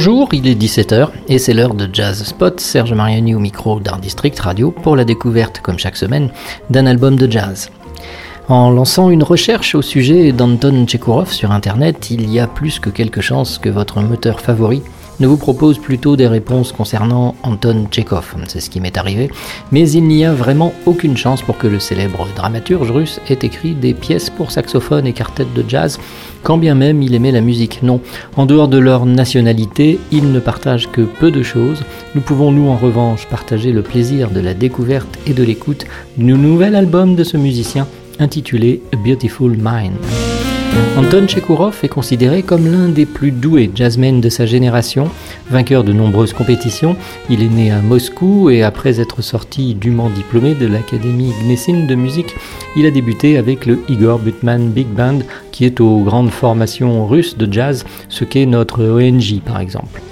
Bonjour, il est 17h et c'est l'heure de Jazz Spot. Serge Mariani au micro d'Art District Radio pour la découverte, comme chaque semaine, d'un album de jazz. En lançant une recherche au sujet d'Anton Tchekourov sur Internet, il y a plus que quelques chances que votre moteur favori ne vous propose plutôt des réponses concernant Anton Tchekhov. C'est ce qui m'est arrivé. Mais il n'y a vraiment aucune chance pour que le célèbre dramaturge russe ait écrit des pièces pour saxophone et quartet de jazz, quand bien même il aimait la musique. Non, en dehors de leur nationalité, ils ne partagent que peu de choses. Nous pouvons nous en revanche partager le plaisir de la découverte et de l'écoute du nouvel album de ce musicien intitulé A Beautiful Mind. Anton Chekourov est considéré comme l'un des plus doués jazzmen de sa génération, vainqueur de nombreuses compétitions. Il est né à Moscou et après être sorti dûment diplômé de l'Académie Gnessin de musique, il a débuté avec le Igor Butman Big Band qui est aux grandes formations russes de jazz, ce qu'est notre ONG par exemple.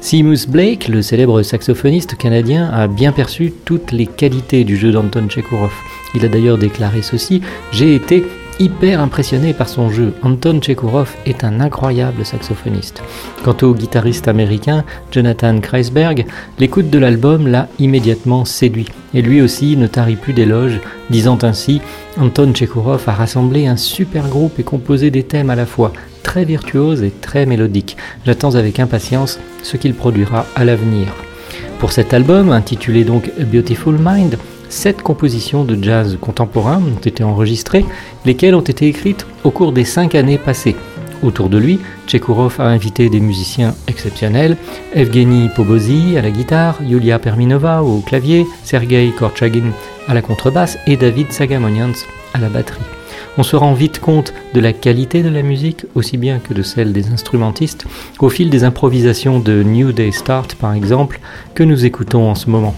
Seamus Blake, le célèbre saxophoniste canadien, a bien perçu toutes les qualités du jeu d'Anton Chekourov. Il a d'ailleurs déclaré ceci J'ai été hyper impressionné par son jeu. Anton Chekhov est un incroyable saxophoniste. Quant au guitariste américain Jonathan Kreisberg, l'écoute de l'album l'a immédiatement séduit. Et lui aussi ne tarit plus d'éloges, disant ainsi Anton Chekhov a rassemblé un super groupe et composé des thèmes à la fois très virtuoses et très mélodiques. J'attends avec impatience ce qu'il produira à l'avenir. Pour cet album, intitulé donc Beautiful Mind, Sept compositions de jazz contemporain ont été enregistrées, lesquelles ont été écrites au cours des cinq années passées. Autour de lui, Tchekourov a invité des musiciens exceptionnels, Evgeny Pobozy à la guitare, Yulia Perminova au clavier, Sergei Korchagin à la contrebasse et David Sagamonians à la batterie. On se rend vite compte de la qualité de la musique, aussi bien que de celle des instrumentistes, au fil des improvisations de New Day Start par exemple, que nous écoutons en ce moment.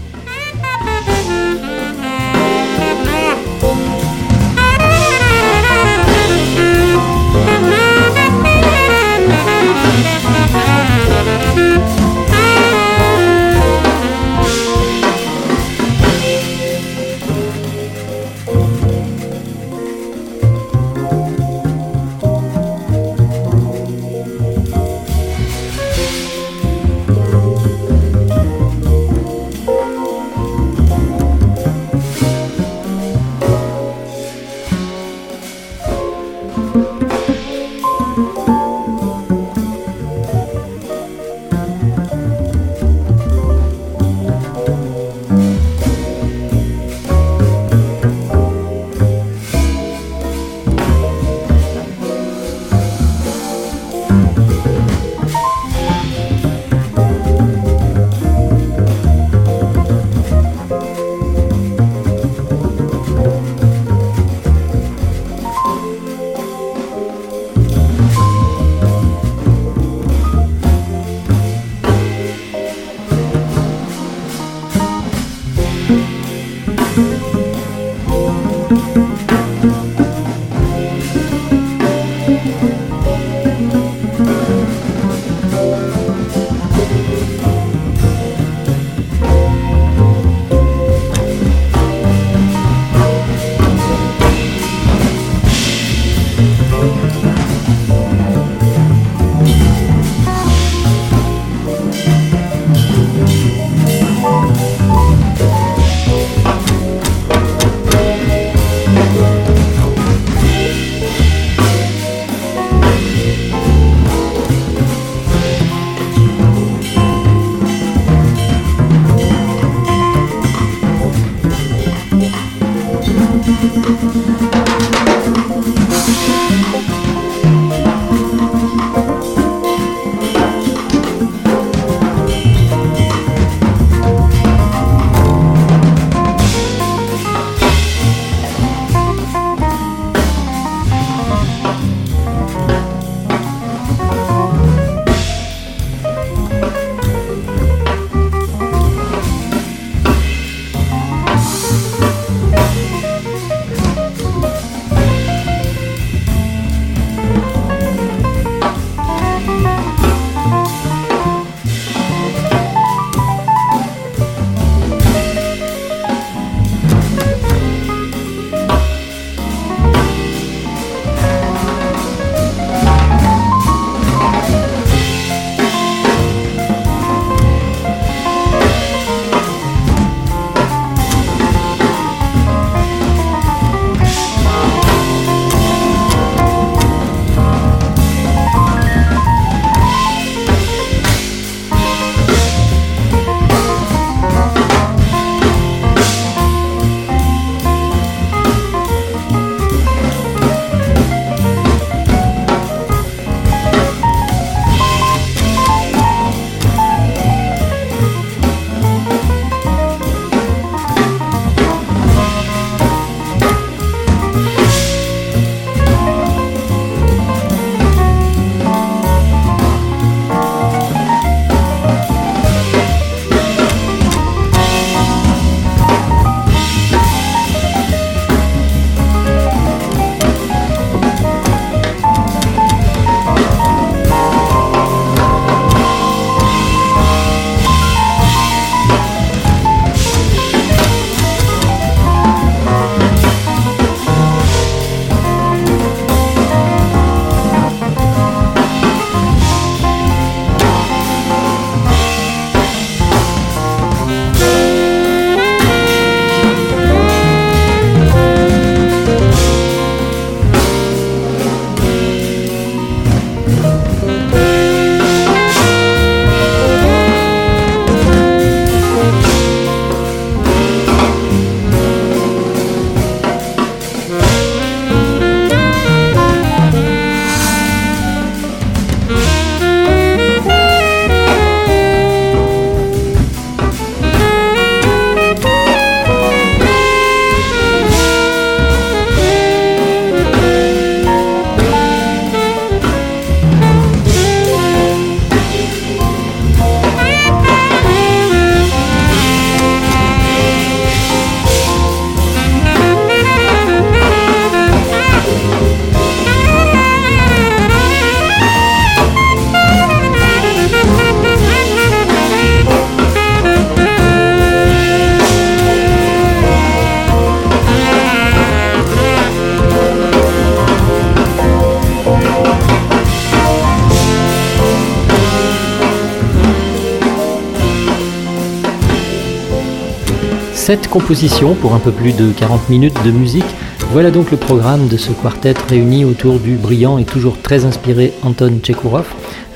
Sept compositions pour un peu plus de 40 minutes de musique. Voilà donc le programme de ce quartet réuni autour du brillant et toujours très inspiré Anton Tchekourov,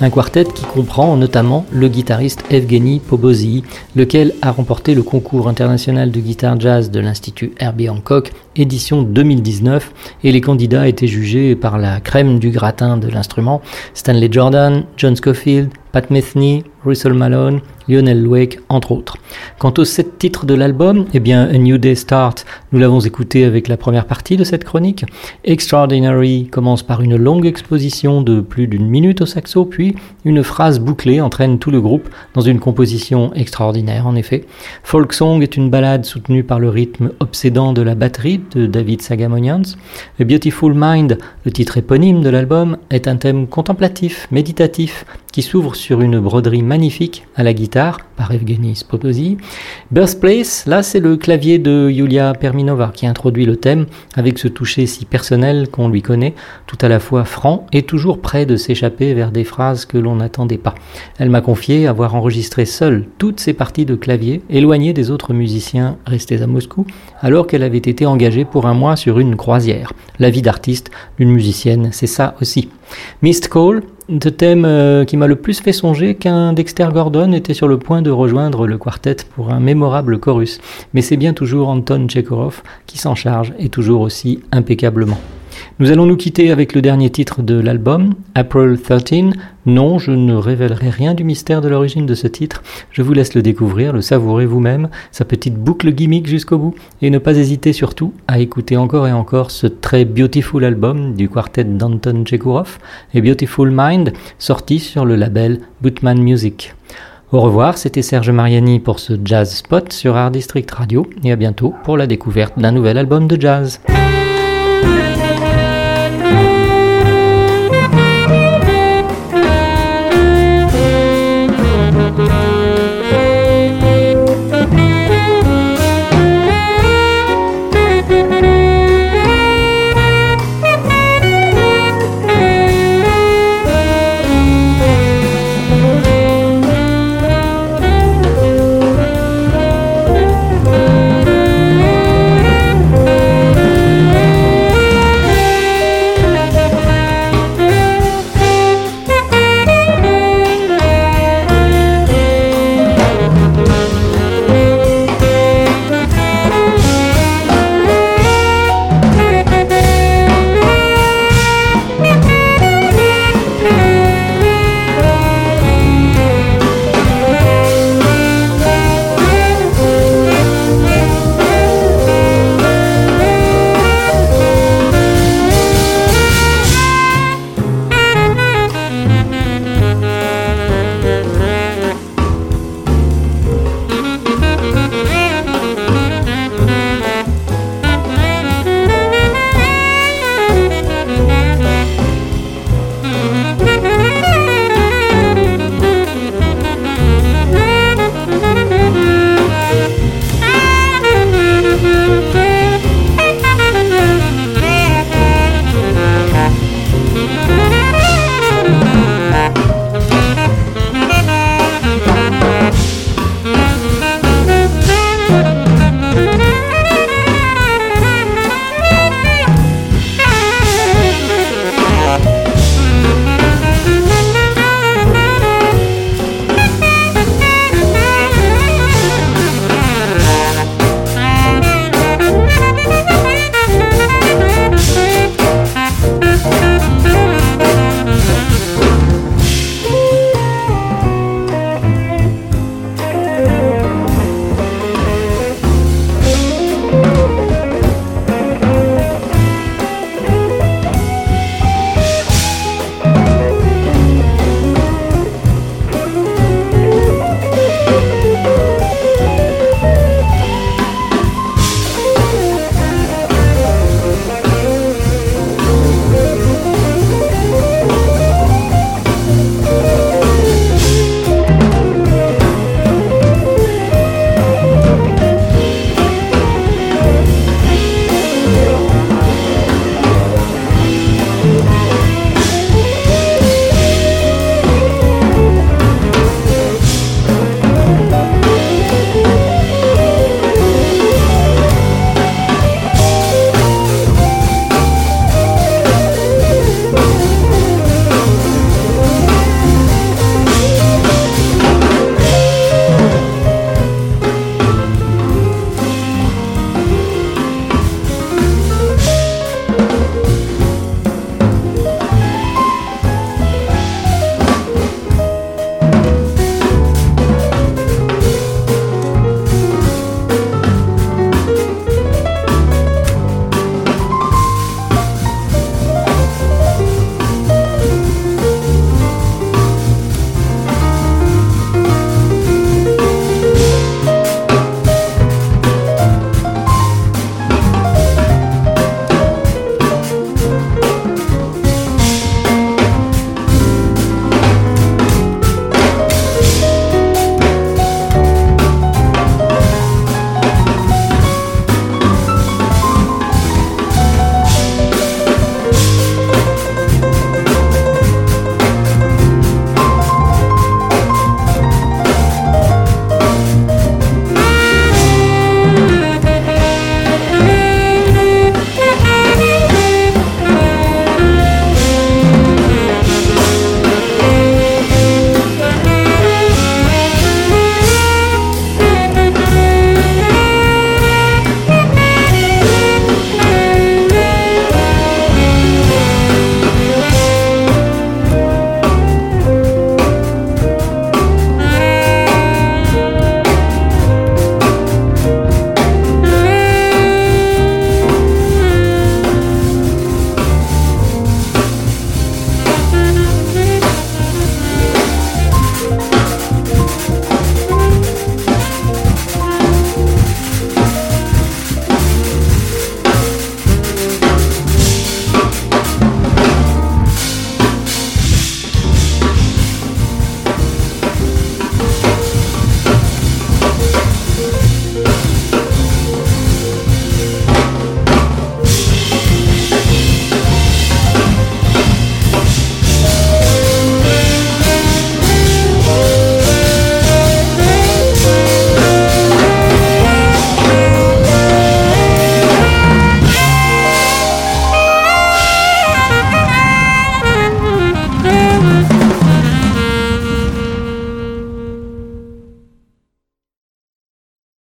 un quartet qui comprend notamment le guitariste Evgeny Pobozy, lequel a remporté le concours international de guitare jazz de l'Institut Herbie Hancock, édition 2019, et les candidats étaient jugés par la crème du gratin de l'instrument, Stanley Jordan, John Scofield, Pat Metheny, Russell Malone, Lionel Wake, entre autres. Quant aux sept titres de l'album, eh bien, A New Day Start, nous l'avons écouté avec la première partie de cette chronique. Extraordinary commence par une longue exposition de plus d'une minute au saxo, puis une phrase bouclée entraîne tout le groupe dans une composition extraordinaire, en effet. Folk Song est une ballade soutenue par le rythme obsédant de la batterie de David Sagamonians. A Beautiful Mind, le titre éponyme de l'album, est un thème contemplatif, méditatif, qui s'ouvre sur une broderie magnifique à la guitare par Evgeny Spoposi. Birthplace, là c'est le clavier de Yulia Perminova qui introduit le thème avec ce toucher si personnel qu'on lui connaît, tout à la fois franc et toujours prêt de s'échapper vers des phrases que l'on n'attendait pas. Elle m'a confié avoir enregistré seule toutes ces parties de clavier, éloignées des autres musiciens restés à Moscou, alors qu'elle avait été engagée pour un mois sur une croisière. La vie d'artiste d'une musicienne, c'est ça aussi. Mist Call, le thème euh, qui m'a le plus fait songer qu'un Dexter Gordon était sur le point de rejoindre le quartet pour un mémorable chorus. Mais c'est bien toujours Anton Tchekhov qui s'en charge et toujours aussi impeccablement. Nous allons nous quitter avec le dernier titre de l'album, April 13. Non, je ne révélerai rien du mystère de l'origine de ce titre. Je vous laisse le découvrir, le savourer vous-même, sa petite boucle gimmick jusqu'au bout, et ne pas hésiter surtout à écouter encore et encore ce très beautiful album du quartet d'Anton Chekourov et Beautiful Mind, sorti sur le label Bootman Music. Au revoir, c'était Serge Mariani pour ce Jazz Spot sur Art District Radio, et à bientôt pour la découverte d'un nouvel album de jazz.